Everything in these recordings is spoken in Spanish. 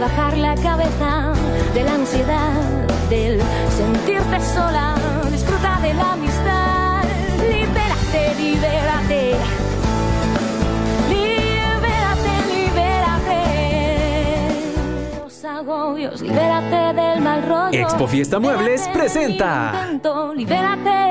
bajar la cabeza de la ansiedad, del sentirte sola, disfruta de la amistad, libérate, libérate. Libérate, libérate. Los agobios, libérate del mal rollo. Expo Fiesta Muebles Libérate presenta. intento, Libérate,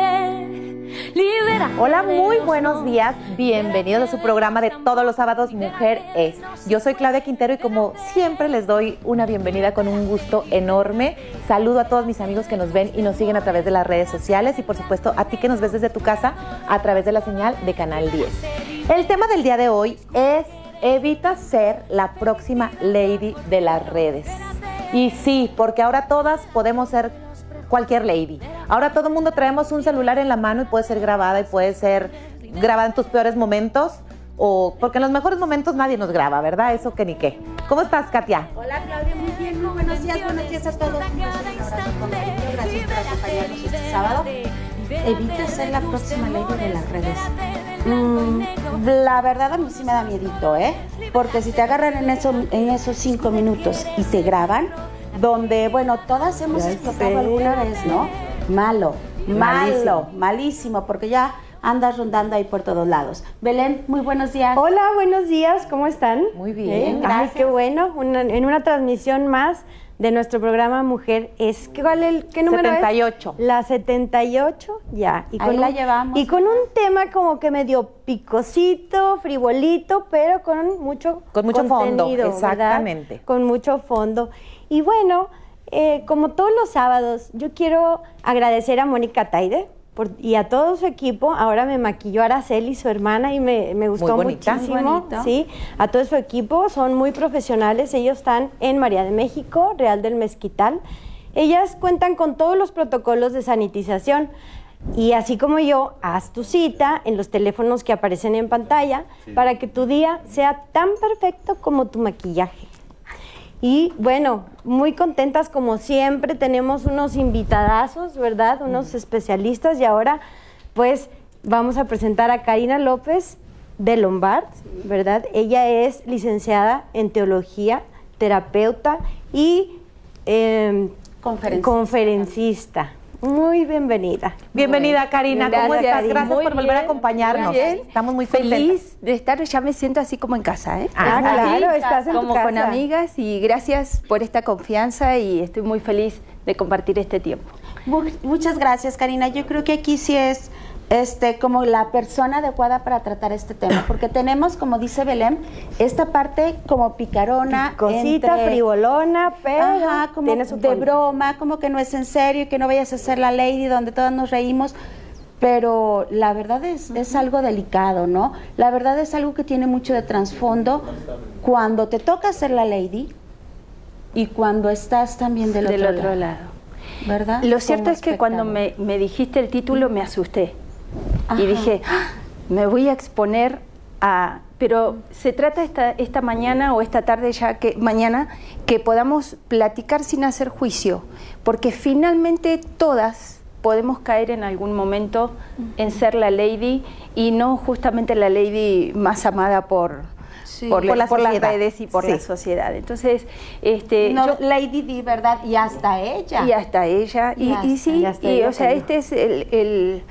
libérate. Hola, muy buenos días. Bienvenidos a su programa de todos los sábados Mujer es. Yo soy Claudia Quintero y como siempre les doy una bienvenida con un gusto enorme. Saludo a todos mis amigos que nos ven y nos siguen a través de las redes sociales y por supuesto a ti que nos ves desde tu casa a través de la señal de Canal 10. El tema del día de hoy es evita ser la próxima lady de las redes. Y sí, porque ahora todas podemos ser cualquier lady. Ahora todo el mundo traemos un celular en la mano y puede ser grabada y puede ser grabada en tus peores momentos o porque en los mejores momentos nadie nos graba, ¿verdad? Eso que ni qué. ¿Cómo estás, Katia? Hola Claudia, muy bien, muy buenos días, buenos días a todos. Gracias por acompañarnos este sábado. Evita ser la próxima ley de las redes. Mm, la verdad a mí sí me da miedito, ¿eh? Porque si te agarran en, eso, en esos cinco minutos y te graban, donde, bueno, todas hemos explotado alguna vez, ¿no? Malo, malo, Malísimo. malísimo, porque ya andas rondando ahí por todos lados. Belén, muy buenos días. Hola, buenos días, ¿cómo están? Muy bien, ¿Eh? Ay, gracias. qué bueno, una- en una transmisión más de nuestro programa Mujer es ¿cuál el qué número 78. es? La 78, ya. Y Ahí la un- llevamos. Y con un tema como que medio picosito, frivolito, pero con mucho Con mucho fondo, exactamente. Con mucho fondo. Y bueno, eh, como todos los sábados, yo quiero agradecer a Mónica Taide por- y a todo su equipo. Ahora me maquilló Araceli, su hermana, y me, me gustó bonita. muchísimo. Bonito. Sí, a todo su equipo, son muy profesionales. Ellos están en María de México, Real del Mezquital. Ellas cuentan con todos los protocolos de sanitización. Y así como yo, haz tu cita en los teléfonos que aparecen en pantalla para que tu día sea tan perfecto como tu maquillaje. Y bueno, muy contentas como siempre, tenemos unos invitadazos, ¿verdad? Unos especialistas y ahora pues vamos a presentar a Karina López de Lombard, ¿verdad? Ella es licenciada en teología, terapeuta y eh, Conferencista. conferencista. Muy bienvenida. Bienvenida, Karina. ¿Cómo Gracias, estás? Gracias Muy por volver a acompañarnos. muy bien. Estamos muy contentas. Feliz de estar, ya me siento así como en casa, ¿eh? Ah, claro, estás en tu como con amigas y gracias por esta confianza y estoy muy feliz de compartir este tiempo. Mu- Muchas gracias, Karina. Yo creo que aquí sí es este como la persona adecuada para tratar este tema, porque tenemos, como dice Belén, esta parte como picarona, Cosita, entre- frivolona, pero Ajá, como tiene su de broma, como que no es en serio, que no vayas a ser la lady donde todas nos reímos. Pero la verdad es, es algo delicado, ¿no? La verdad es algo que tiene mucho de trasfondo cuando te toca ser la lady y cuando estás también del, Del otro, otro lado. lado. ¿Verdad? Lo cierto es que cuando me, me dijiste el título me asusté Ajá. y dije, "Ah, me voy a exponer a... Pero se trata esta, esta mañana o esta tarde ya que mañana que podamos platicar sin hacer juicio, porque finalmente todas podemos caer en algún momento en ser la lady y no justamente la lady más amada por, Sí. por, Por la por las redes y por Sí. la sociedad. Entonces, este, No, yo- Lady Di, ¿verdad? Y hasta ella. y hasta ella. Y Y, hasta- y sí, y ella o sea, este es el, el-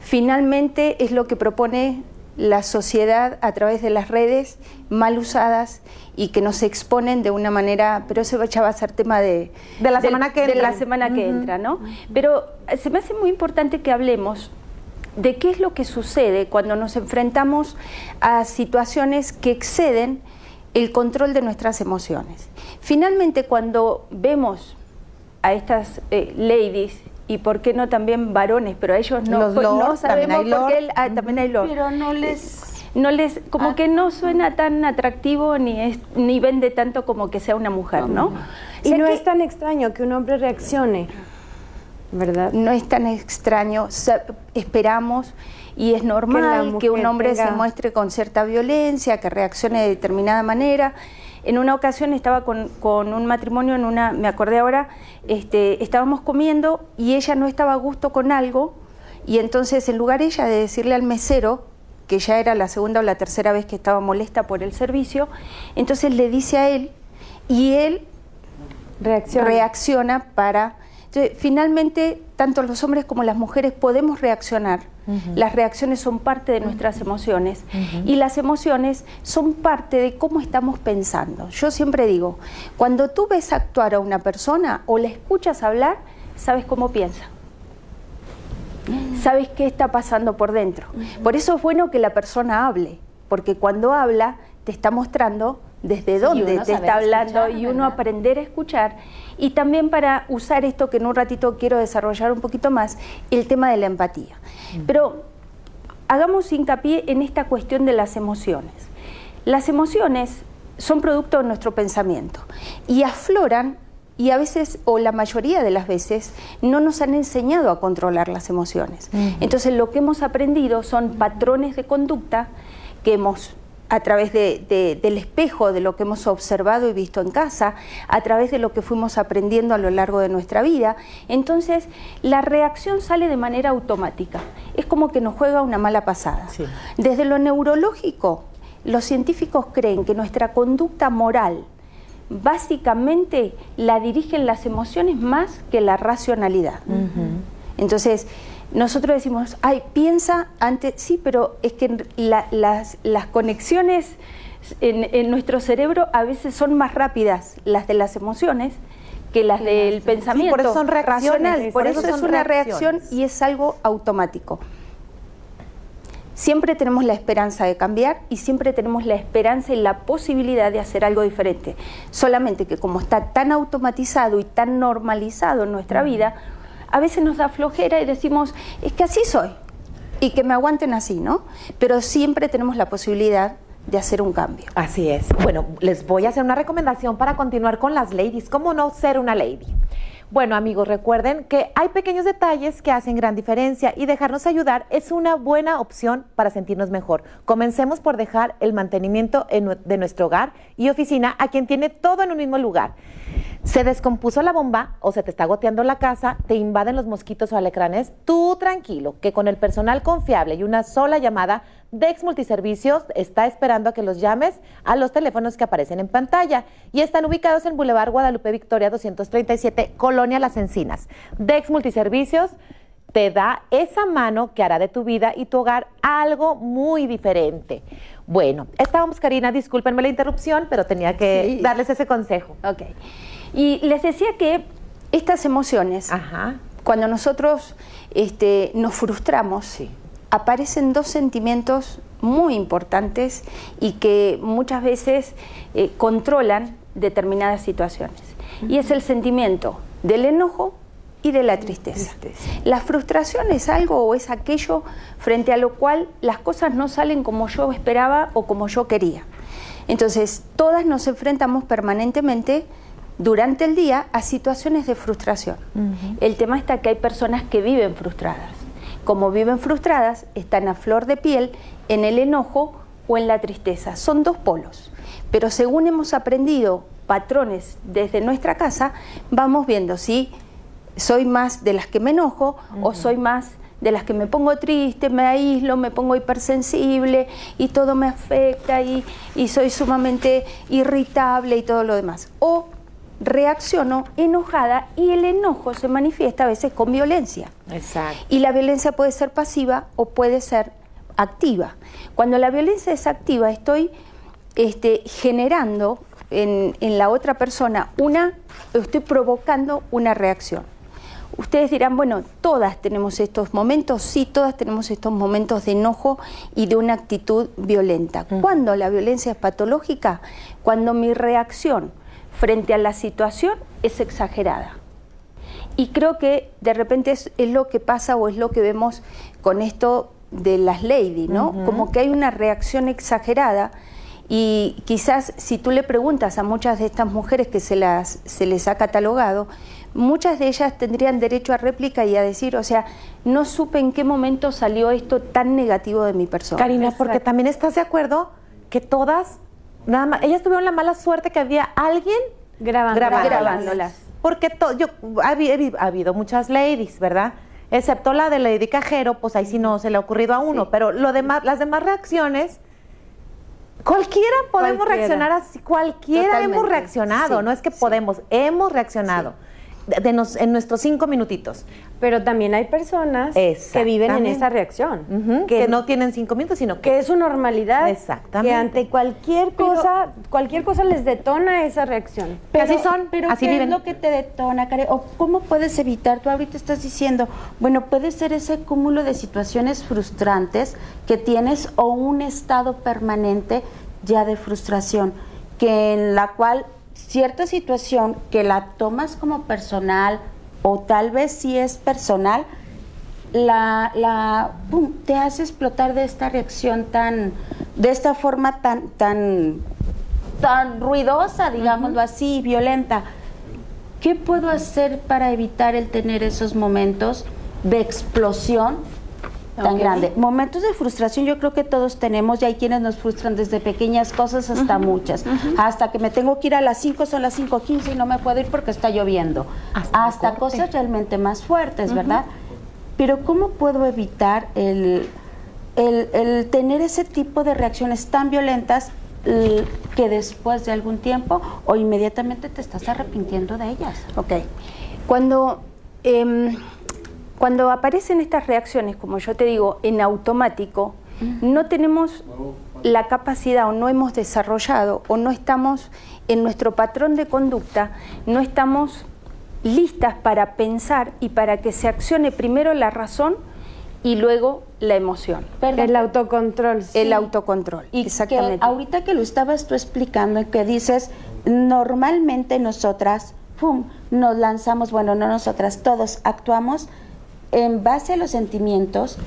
finalmente es lo que propone la sociedad a través de las redes mal usadas y que nos exponen de una manera, pero eso ya va a ser tema de, De la semana que de entra. la semana que entra, ¿no? Pero se me hace muy importante que hablemos de qué es lo que sucede cuando nos enfrentamos a situaciones que exceden el control de nuestras emociones. Finalmente, cuando vemos a estas eh, ladies y por qué no también varones, pero a ellos no, Los pues, no también sabemos hay por qué el- ah, también hay lord. Pero no les... No les, como Ah. que no suena tan atractivo ni es, ni vende tanto como que sea una mujer, ¿no? Y O sea no que- es tan extraño que un hombre reaccione, ¿verdad? no es tan extraño, esperamos y es normal que, un hombre se muestre con cierta violencia, que reaccione de determinada manera. En una ocasión estaba con, con un matrimonio, en una, me acordé ahora, este, estábamos comiendo y ella no estaba a gusto con algo y entonces en lugar ella de decirle al mesero, que ya era la segunda o la tercera vez que estaba molesta por el servicio, entonces le dice a él y él reacciona, reacciona para... Entonces, finalmente, tanto los hombres como las mujeres podemos reaccionar. Las reacciones son parte de nuestras emociones y las emociones son parte de cómo estamos pensando. Yo siempre digo, cuando tú ves actuar a una persona o la escuchas hablar, sabes cómo piensa sabes qué está pasando por dentro. Por eso es bueno que la persona hable, porque cuando habla te está mostrando desde dónde te está hablando y uno aprender a escuchar. Y también para usar esto que en un ratito quiero desarrollar un poquito más, el tema de la empatía. Mm. Pero hagamos hincapié en esta cuestión de las emociones. Las emociones son producto de nuestro pensamiento y afloran y a veces, o la mayoría de las veces, no nos han enseñado a controlar las emociones. Entonces lo que hemos aprendido son patrones de conducta que hemos a través del espejo de lo que hemos observado y visto en casa, a través de lo que fuimos aprendiendo a lo largo de nuestra vida. Entonces, la reacción sale de manera automática. Es como que nos juega una mala pasada. Desde lo neurológico, los científicos creen que nuestra conducta moral, básicamente la dirigen las emociones más que la racionalidad. Entonces, nosotros decimos, ay, piensa antes, sí, pero es que las, conexiones en, nuestro cerebro a veces son más rápidas, las de las emociones, que las del pensamiento por eso son reacciones, Por, eso, es una reacción y es algo automático. Siempre tenemos la esperanza de cambiar y siempre tenemos la esperanza y la posibilidad de hacer algo diferente. Solamente que como está tan automatizado y tan normalizado en nuestra vida, a veces nos da flojera y decimos, es que así soy y que me aguanten así, ¿no? Pero siempre tenemos la posibilidad de hacer un cambio. Así es. Bueno, les voy a hacer una recomendación para continuar con las ladies. ¿Cómo no ser una lady? Bueno amigos, recuerden que hay pequeños detalles que hacen gran diferencia y dejarnos ayudar es una buena opción para sentirnos mejor. Comencemos por dejar el mantenimiento de nuestro hogar y oficina a quien tiene todo en un mismo lugar. Se descompuso la bomba o se te está goteando la casa, te invaden los mosquitos o alecranes, tú tranquilo, que con el personal confiable y una sola llamada, Dex Multiservicios está esperando a que los llames a los teléfonos que aparecen en pantalla y están ubicados en Boulevard Guadalupe Victoria 237, Colonia Las Encinas. Dex Multiservicios te da esa mano que hará de tu vida y tu hogar algo muy diferente. Bueno, estábamos, Karina, discúlpenme la interrupción, pero tenía que darles ese consejo. Ok. Y les decía que estas emociones, cuando nosotros este, nos frustramos, aparecen dos sentimientos muy importantes y que muchas veces eh, controlan determinadas situaciones. Y es el sentimiento del enojo y de la tristeza. La frustración es algo o es aquello frente a lo cual las cosas no salen como yo esperaba o como yo quería. Entonces, todas nos enfrentamos permanentemente durante el día a situaciones de frustración. El tema está que hay personas que viven frustradas. Como viven frustradas, están a flor de piel en el enojo o en la tristeza. Son dos polos. Pero según hemos aprendido patrones desde nuestra casa, vamos viendo si soy más de las que me enojo o soy más de las que me pongo triste, me aíslo, me pongo hipersensible y todo me afecta y, y soy sumamente irritable y todo lo demás. O reacciono enojada y el enojo se manifiesta a veces con violencia. Exacto. Y la violencia puede ser pasiva o puede ser activa. Cuando la violencia es activa, estoy este, generando en, en la otra persona una, estoy provocando una reacción. Ustedes dirán, bueno, todas tenemos estos momentos, sí, todas tenemos estos momentos de enojo y de una actitud violenta. Cuando la violencia es patológica, cuando mi reacción frente a la situación es exagerada. Y creo que de repente es, lo que pasa o es lo que vemos con esto de las lady, ¿no? Como que hay una reacción exagerada y quizás si tú le preguntas a muchas de estas mujeres que se, las, se les ha catalogado, muchas de ellas tendrían derecho a réplica y a decir, o sea, no supe en qué momento salió esto tan negativo de mi persona. Karina, porque también estás de acuerdo que todas Nada más, ellas tuvieron la mala suerte que había alguien grabándolas. Porque yo, ha, habido muchas ladies, ¿verdad? Excepto la de Lady Cajero, pues ahí sí no se le ha ocurrido a uno. Pero lo demás, las demás reacciones Cualquiera podemos Cualquiera. reaccionar así, cualquiera Totalmente. hemos reaccionado, Sí, no es que sí. podemos, hemos reaccionado de- nos- en nuestros cinco minutitos. Pero también hay personas que viven en esa reacción. Que, no tienen cinco minutos, sino que que es su normalidad. Exactamente. Que ante cualquier Pero- cosa, cualquier cosa les detona esa reacción. Que así son, pero así ¿qué viven. es lo que te detona, Karen? ¿O cómo puedes evitar? Tú ahorita estás diciendo, bueno, puede ser ese cúmulo de situaciones frustrantes que tienes o un estado permanente ya de frustración, que en la cual cierta situación que la tomas como personal o tal vez si es personal, la, la te hace explotar de esta reacción tan, de esta forma tan, tan, tan ruidosa, digámoslo así, violenta. ¿Qué puedo hacer para evitar el tener esos momentos de explosión tan grande? Momentos de frustración yo creo que todos tenemos y hay quienes nos frustran desde pequeñas cosas hasta muchas. Hasta que me tengo que ir a las 5, son las 5.15 y no me puedo ir porque está lloviendo. Hasta cosas realmente más fuertes, ¿verdad? Pero ¿cómo puedo evitar el, el, el tener ese tipo de reacciones tan violentas que después de algún tiempo o inmediatamente te estás arrepintiendo de ellas? Ok. Cuando, em, cuando aparecen estas reacciones, como yo te digo, en automático, no tenemos la capacidad o no hemos desarrollado o no estamos en nuestro patrón de conducta, no estamos listas para pensar y para que se accione primero la razón y luego la emoción. Perdón. El autocontrol. El autocontrol. Y exactamente. que ahorita que lo estabas tú explicando, que dices, normalmente nosotras, pum, nos lanzamos, bueno, no nosotras, todos actuamos en base a los sentimientos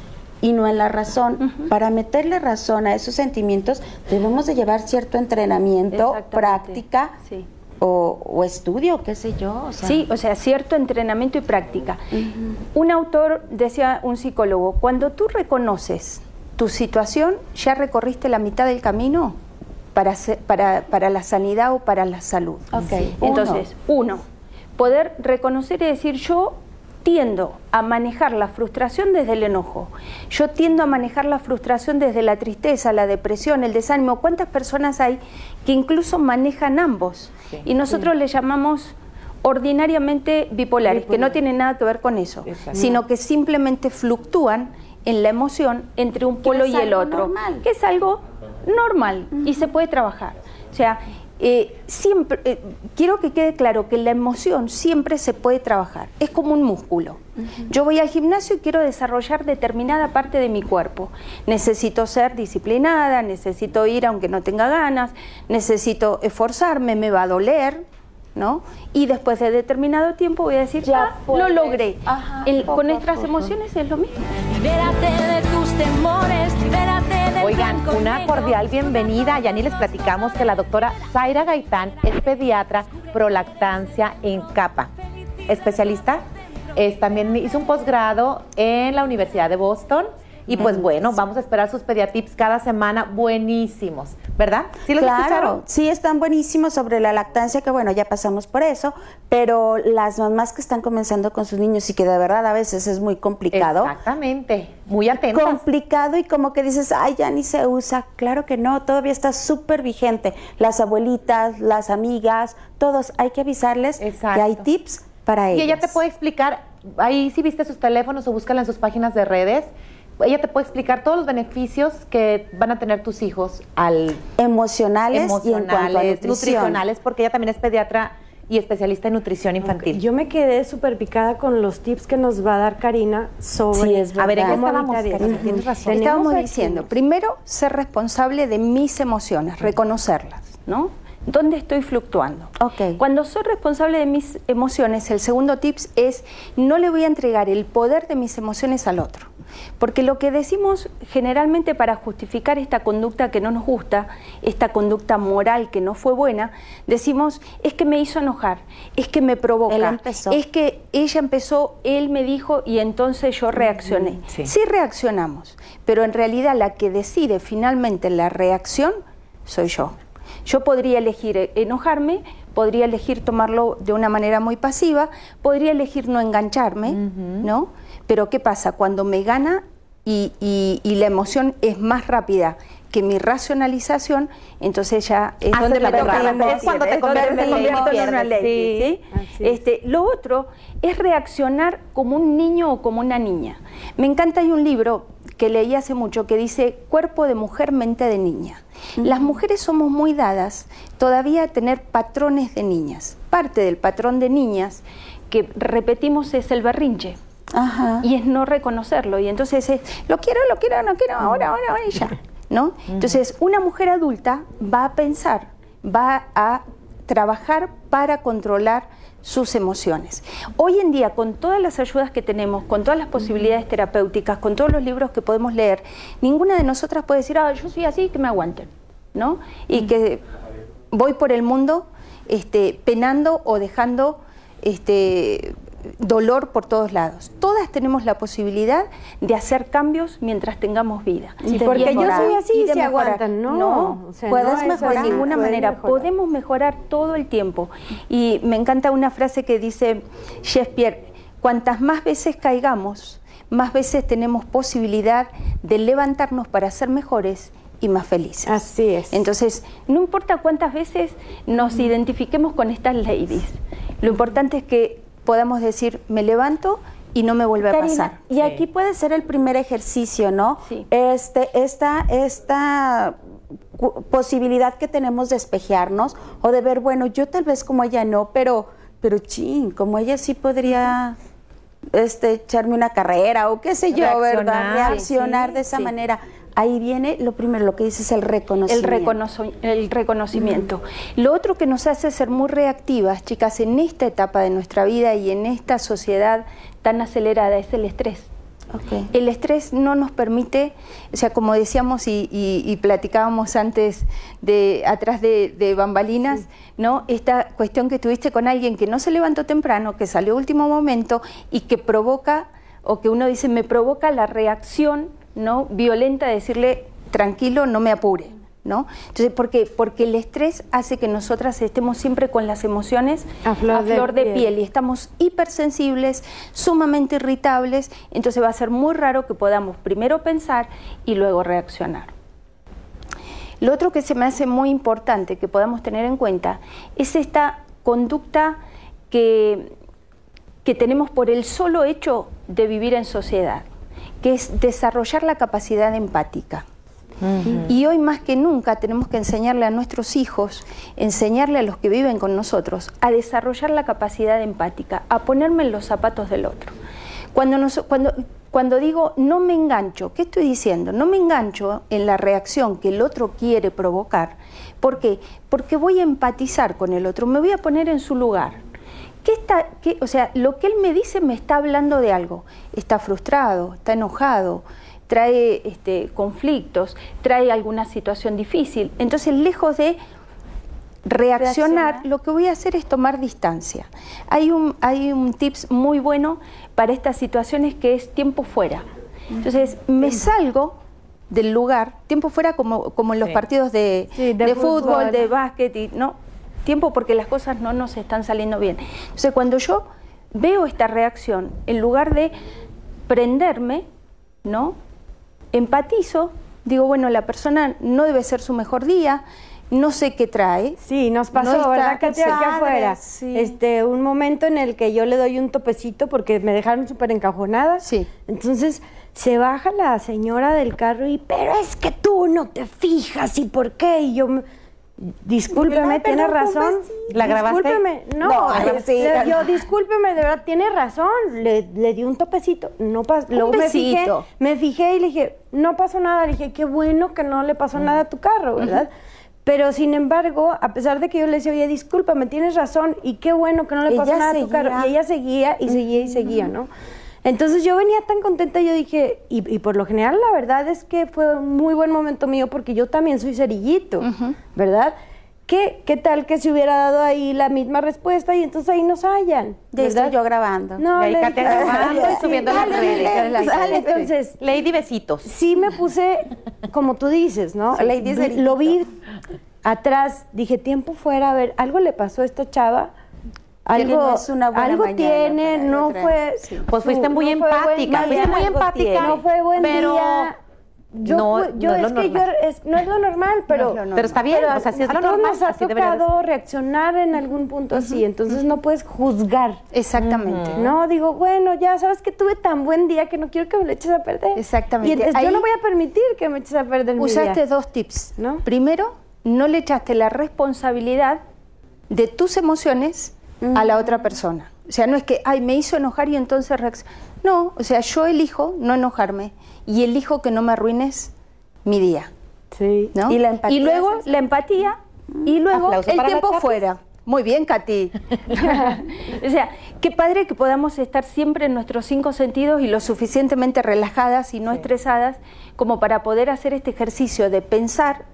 y no en la razón. Para meterle razón a esos sentimientos debemos de llevar cierto entrenamiento, práctica Sí. o, o estudio, qué sé yo. o sea. Sí, o sea, cierto entrenamiento y práctica. Un autor decía, un psicólogo, cuando tú reconoces tu situación, ya recorriste la mitad del camino para, para, para la sanidad o para la salud. Entonces, uno, poder reconocer y decir yo tiendo a manejar la frustración desde el enojo. Yo tiendo a manejar la frustración desde la tristeza, la depresión, el desánimo. ¿Cuántas personas hay que incluso manejan ambos? y nosotros le llamamos ordinariamente bipolares, que no tienen nada que ver con eso, sino que simplemente fluctúan en la emoción entre un polo y el otro, normal. que es algo normal y se puede trabajar. O sea, eh, siempre eh, quiero que quede claro que la emoción siempre se puede trabajar. Es como un músculo. Yo voy al gimnasio y quiero desarrollar determinada parte de mi cuerpo. Necesito ser disciplinada, necesito ir aunque no tenga ganas, necesito esforzarme, me va a doler, ¿no? Y después de determinado tiempo voy a decir, Ya "Ah, lo puedes". logré. Ajá, El- poco con nuestras poco. emociones es lo mismo. Libérate de tus temores, libérate Oigan, una cordial bienvenida. Ya ni les platicamos que la doctora Zaira Gaitán es pediatra prolactancia en capa. Especialista, es, también hizo un posgrado en la Universidad de Boston. Y pues bueno, vamos a esperar sus pediatips cada semana buenísimos, ¿verdad? ¿Sí los claro, escucharon? sí están buenísimos sobre la lactancia, que bueno, ya pasamos por eso, pero las mamás que están comenzando con sus niños y que de verdad a veces es muy complicado. Exactamente, muy atentas. Complicado y como que dices, ay, ya ni se usa. Claro que no, todavía está súper vigente. Las abuelitas, las amigas, todos, hay que avisarles Exacto. que hay tips para Y ellas. ella te puede explicar, ahí si viste sus teléfonos o búscala en sus páginas de redes, ella te puede explicar todos los beneficios que van a tener tus hijos al Emocionales, y en cuanto a nutricionales, porque ella también es pediatra y especialista en nutrición infantil. Yo me quedé súper picada con los tips que nos va a dar Karina sobre Sí, es A ver, ¿en qué cómo estábamos, Karina? Tienes razón. Estábamos diciendo, primero, ser responsable de mis emociones, reconocerlas, ¿no? ¿Dónde estoy fluctuando? Ok. Cuando soy responsable de mis emociones, el segundo tips es no le voy a entregar el poder de mis emociones al otro. Porque lo que decimos generalmente para justificar esta conducta que no nos gusta, esta conducta moral que no fue buena, decimos es que me hizo enojar, es que me provoca, Él empezó. es que ella empezó, él me dijo y entonces yo reaccioné. sí. Sí reaccionamos, pero en realidad la que decide finalmente la reacción soy yo. Yo podría elegir enojarme, podría elegir tomarlo de una manera muy pasiva, podría elegir no engancharme, ¿no? Pero ¿qué pasa? Cuando me gana y, y- y la emoción es más rápida que mi racionalización, entonces ya es donde la me toca derrama. Es cuando te conviertes convierto en una Sí, ¿sí? Este, lo otro es reaccionar como un niño o como una niña. Me encanta, hay un libro que leí hace mucho que dice Cuerpo de mujer, mente de niña. Las mujeres somos muy dadas todavía a tener patrones de niñas. Parte del patrón de niñas que repetimos es el berrinche. Ajá. Y es no reconocerlo. Y entonces es, lo quiero, lo quiero, no quiero, ahora, ahora, ahora y ya. ¿no? Entonces, una mujer adulta va a pensar, va a trabajar para controlar sus emociones. Hoy en día, con todas las ayudas que tenemos, con todas las posibilidades terapéuticas, con todos los libros que podemos leer, ninguna de nosotras puede decir, ah, yo soy así, que me aguanten, ¿no? Y que voy por el mundo este, penando o dejando este, dolor por todos lados. Todas tenemos la posibilidad de hacer cambios mientras tengamos vida. Sí, porque yo mejorar. soy así Y se aguantan. No, No, o sea, puedes no mejorar de ninguna manera. mejorar. Podemos mejorar todo el tiempo. Y me encanta una frase que dice Shakespeare, cuantas más veces caigamos, más veces tenemos posibilidad de levantarnos para ser mejores y más felices. Así es. Entonces, no importa cuántas veces nos identifiquemos con estas ladies, lo importante es que podamos decir, me levanto y no me vuelve a pasar. y aquí puede ser el primer ejercicio, ¿no? Sí. Este, esta, esta posibilidad que tenemos de espejearnos o de ver, bueno, yo tal vez como ella no, pero, pero chin, como ella sí podría este, echarme una carrera o qué sé yo, ¿verdad? Reaccionar, sí, de esa sí. manera. Ahí viene lo primero, lo que dices, el el, reconocimiento. el reconocimiento. Lo otro que nos hace ser muy reactivas, chicas, en esta etapa de nuestra vida y en esta sociedad tan acelerada es el estrés. El estrés no nos permite, o sea, como decíamos y, y- y platicábamos antes de atrás de, de bambalinas, ¿no? Esta cuestión que tuviste con alguien que no se levantó temprano, que salió último momento y que provoca, o que uno dice, me provoca la reacción ¿no? violenta de decirle, tranquilo, no me apure. ¿No? Entonces, ¿por qué? Porque el estrés hace que nosotras estemos siempre con las emociones A flor de piel y estamos hipersensibles, sumamente irritables, entonces va a ser muy raro que podamos primero pensar y luego reaccionar. Lo otro que se me hace muy importante que podamos tener en cuenta es esta conducta que, que tenemos por el solo hecho de vivir en sociedad, que es desarrollar la capacidad empática. Y hoy más que nunca tenemos que enseñarle a nuestros hijos, enseñarle a los que viven con nosotros, a desarrollar la capacidad empática, a ponerme en los zapatos del otro. Cuando, nos- cuando, cuando digo no me engancho, ¿qué estoy diciendo? No me engancho en la reacción que el otro quiere provocar. ¿Por qué? Porque voy a empatizar con el otro, me voy a poner en su lugar. ¿Qué está, qué- o sea, lo que él me dice me está hablando de algo. Está frustrado, está enojado, trae este, conflictos, trae alguna situación difícil. Entonces, lejos de reaccionar, lo que voy a hacer es tomar distancia. Hay un, hay un tips muy bueno para estas situaciones que es tiempo fuera. Entonces, me salgo del lugar, tiempo fuera como, como en los Sí. partidos de, Sí, de de fútbol, fútbol. de básquet, y, no, tiempo porque las cosas no nos están saliendo bien. Entonces, cuando yo veo esta reacción, en lugar de prenderme, ¿no? Empatizo, digo, bueno, la persona no debe ser su mejor día, no sé qué trae. Sí, nos pasó, No ¿verdad, Katia? Aquí afuera. sí. Este, un momento en el que yo le doy un topecito porque me dejaron súper encajonada. Sí. Entonces se baja la señora del carro y, pero es que tú no te fijas y por qué. Y yo, discúlpeme, tiene razón. ¿La grabaste? Discúlpeme, no, No, ay, sí. le- yo, discúlpeme, de verdad, tiene razón. Le, le di un topecito, no pasó. Luego me fijé, me fijé y le dije, no pasó nada. Le dije, qué bueno que no le pasó nada a tu carro, ¿verdad? Pero sin embargo, a pesar de que yo le decía, oye, discúlpame, tienes razón, y qué bueno que no le pasó Ella nada a tu carro. Y ella seguía y seguía y seguía, ¿no? Entonces yo venía tan contenta, yo dije, y, y por lo general la verdad es que fue un muy buen momento mío porque yo también soy cerillito, ¿verdad? ¿Qué, ¿Qué tal que se hubiera dado ahí la misma respuesta y entonces ahí nos hallan? Ya estoy yo grabando. No, le grabando y "Ay, subiendo a las dale, redes". dale, Dale, dale. Entonces, Lady Besitos. sí me puse, como tú dices, ¿no? Lady Vi- Cerillito. Lo vi atrás, dije, tiempo fuera, a ver, algo le pasó a esta chava. Algo, no es una buena algo mañana tiene, no fue. Sí. Pues fuiste muy no empática, fuiste muy empática. No fue buen pero día. Yo, no, yo no es, que yo es, no es lo normal, pero, lo normal. Pero está bien, pero o sea, si es a lo normal, nos ha así tocado reaccionar en algún punto así, entonces no puedes juzgar. Exactamente. No, digo, bueno, ya sabes que tuve tan buen día que no quiero que me lo eches a perder. Exactamente. Y entonces yo no voy a permitir que me eches a perder mi Usaste día. dos tips. ¿No? Primero, no le echaste la responsabilidad de tus emociones a la otra persona. O sea, no es que, ay, me hizo enojar y entonces reacc-". No, o sea, yo elijo no enojarme y elijo que no me arruines mi día. Sí. ¿no? Y la empatía Y luego la empatía y luego Aplauso el tiempo fuera. Muy bien, Katy. o sea, qué padre que podamos estar siempre en nuestros cinco sentidos y lo suficientemente relajadas y no estresadas como para poder hacer este ejercicio de pensar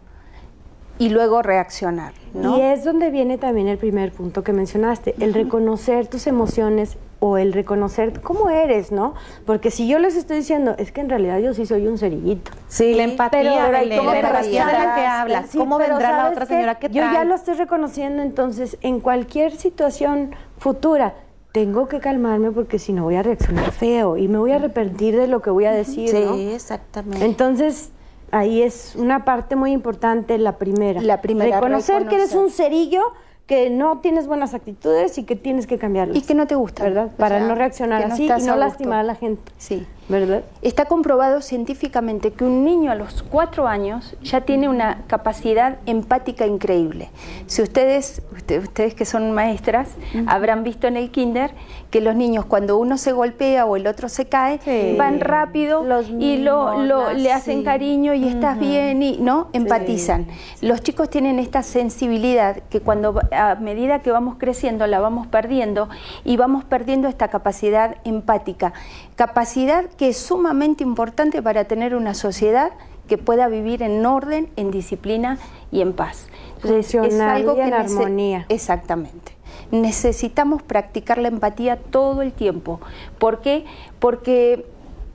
y luego reaccionar. ¿no? Y es donde viene también el primer punto que mencionaste, el reconocer tus emociones o el reconocer cómo eres, ¿no? Porque si yo les estoy diciendo, es que en realidad yo sí soy un cerillito. Sí, la empatía, pero- pero Belén, ¿cómo la te empatía de la que hablas. Sí, ¿Cómo vendrá la ¿sabes otra señora que Yo ya lo estoy reconociendo, entonces en cualquier situación futura tengo que calmarme porque si no voy a reaccionar feo y me voy a arrepentir de lo que voy a decir, Sí, ¿no? exactamente. Entonces, ahí es una parte muy importante, la primera. La primera, Reconocer que eres un cerillo, que no tienes buenas actitudes y que tienes que cambiarlas. Y que no te gusta. ¿Verdad? O Para sea, no reaccionar no así y no a lastimar a la gente. Sí. ¿Verdad? Está comprobado científicamente que un niño a los cuatro años ya tiene una capacidad empática increíble. Si ustedes, usted- ustedes que son maestras, habrán visto en el kinder que los niños cuando uno se golpea o el otro se cae, Sí. van rápido Los y lo, lo- le hacen sí. cariño y estás bien y no empatizan. Los chicos tienen esta sensibilidad que cuando a medida que vamos creciendo la vamos perdiendo y vamos perdiendo esta capacidad empática, capacidad que es sumamente importante para tener una sociedad que pueda vivir en orden, en disciplina y en paz. Funcional y en nece- armonía. Exactamente. Necesitamos practicar la empatía todo el tiempo. ¿Por qué? Porque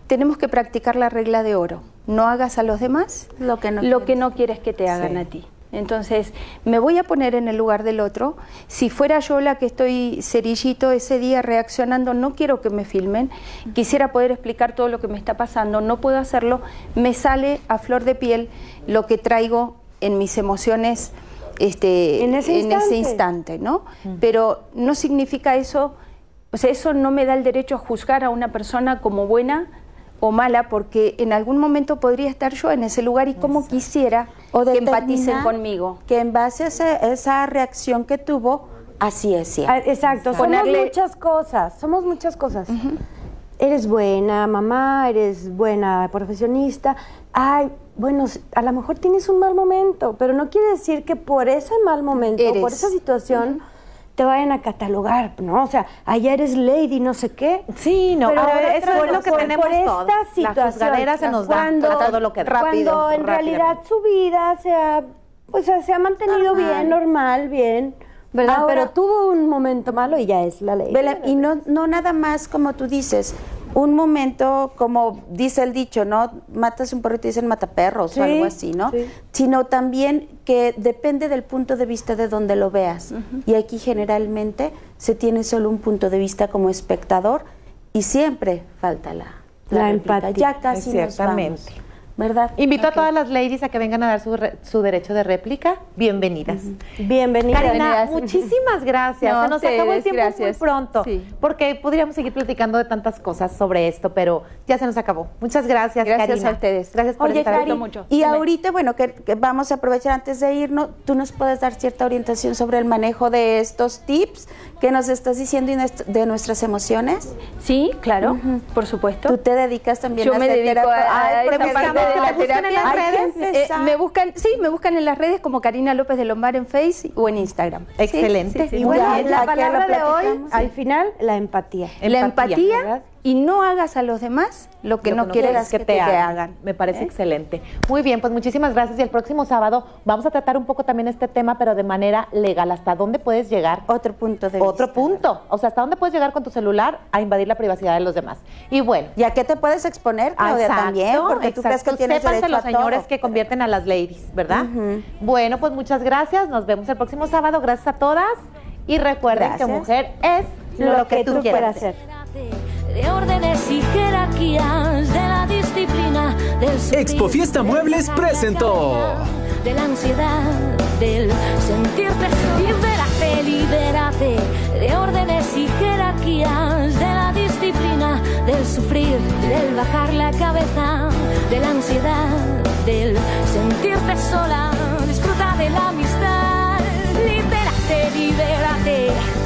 tenemos que practicar la regla de oro. No hagas a los demás Lo que no lo que quieres. no quieres que te hagan Sí. a ti. Entonces, me voy a poner en el lugar del otro. Si fuera yo la que estoy cerillito ese día reaccionando, no quiero que me filmen. Quisiera poder explicar todo lo que me está pasando, no puedo hacerlo. Me sale a flor de piel lo que traigo en mis emociones este, En ese instante. instante, ¿no? Pero no significa eso, o sea, eso no me da el derecho a juzgar a una persona como buena o mala, porque en algún momento podría estar yo en ese lugar y como quisiera O que empaticen conmigo. Que en base a esa reacción que tuvo, así es. siempre. Ah, Exacto, Ponerle- somos muchas cosas, somos muchas cosas. Eres buena mamá, eres buena profesionista. Ay, bueno, a lo mejor tienes un mal momento, pero no quiere decir que por ese mal momento, Eres. por esa situación, te vayan a catalogar, ¿no? O sea, allá eres lady, no sé qué. Sí, no, Pero ahora eso es lo que por- tenemos por todos. esta La situación, juzgadera se nos cuando- todo lo que rápido, Cuando en realidad su vida se ha, pues, se ha mantenido bien, normal, bien, ¿verdad? Ahora- Pero tuvo un momento malo y ya es la ley. Y no, no nada más como tú dices, un momento como dice el dicho, ¿no? Matas un perro y te dicen mataperros Sí, o algo así, ¿no? sí. Sino también que depende del punto de vista de donde lo veas. Y aquí generalmente se tiene solo un punto de vista como espectador y siempre falta la, La réplica. empatía. Ya casi nos Exactamente. vamos, ¿verdad? Invito a todas las ladies a que vengan a dar su, re- su derecho de réplica. Bienvenidas. Bienvenida. Karina, Bienvenidas. muchísimas gracias. No, Se nos acabó el tiempo gracias. muy pronto. Sí. Porque podríamos seguir platicando de tantas cosas sobre esto, pero ya se nos acabó. Muchas gracias, Gracias Karina. a ustedes. Gracias por Oye, estar Cari, aquí. mucho. y Dime. ahorita, bueno, que, que vamos a aprovechar antes de irnos, tú nos puedes dar cierta orientación sobre el manejo de estos tips que nos estás diciendo y de nuestras emociones. Sí, claro, por supuesto. Tú te dedicas también Yo a me dedico terapia. a, a Ay, esta parte de que la en terapia. las Hay redes, eh, me buscan, sí, me buscan en las redes como Karina López de Lombard en Face o en Instagram. Excelente. sí, sí. Y bueno, la palabra de hoy, al final, la empatía. la Empatía, empatía. Y no hagas a los demás lo que Lo no quieras que, te, hagan. Me parece excelente. Muy bien, pues muchísimas gracias. Y el próximo sábado vamos a tratar un poco también este tema, pero de manera legal. ¿Hasta dónde puedes llegar? Otro punto de Otro vista. punto. O sea, ¿hasta dónde puedes llegar con tu celular a invadir la privacidad de los demás? Y bueno. ¿Y a qué te puedes exponer, Claudia, Exacto, también? Porque tú crees que tienes Sépanse derecho los a señores todo. que convierten a las ladies, ¿verdad? Bueno, pues muchas gracias. Nos vemos el próximo sábado. Gracias a todas. Y recuerden Gracias. que mujer es Lo, que, tú quieras hacer. Este, Expo Fiesta Muebles presentó. De la ansiedad, del sentirte, libérate, libérate. De órdenes y jerarquías, de la disciplina, del sufrir, del bajar la cabeza, de la ansiedad, del sentirte sola. Disfruta de la amistad, libérate, libérate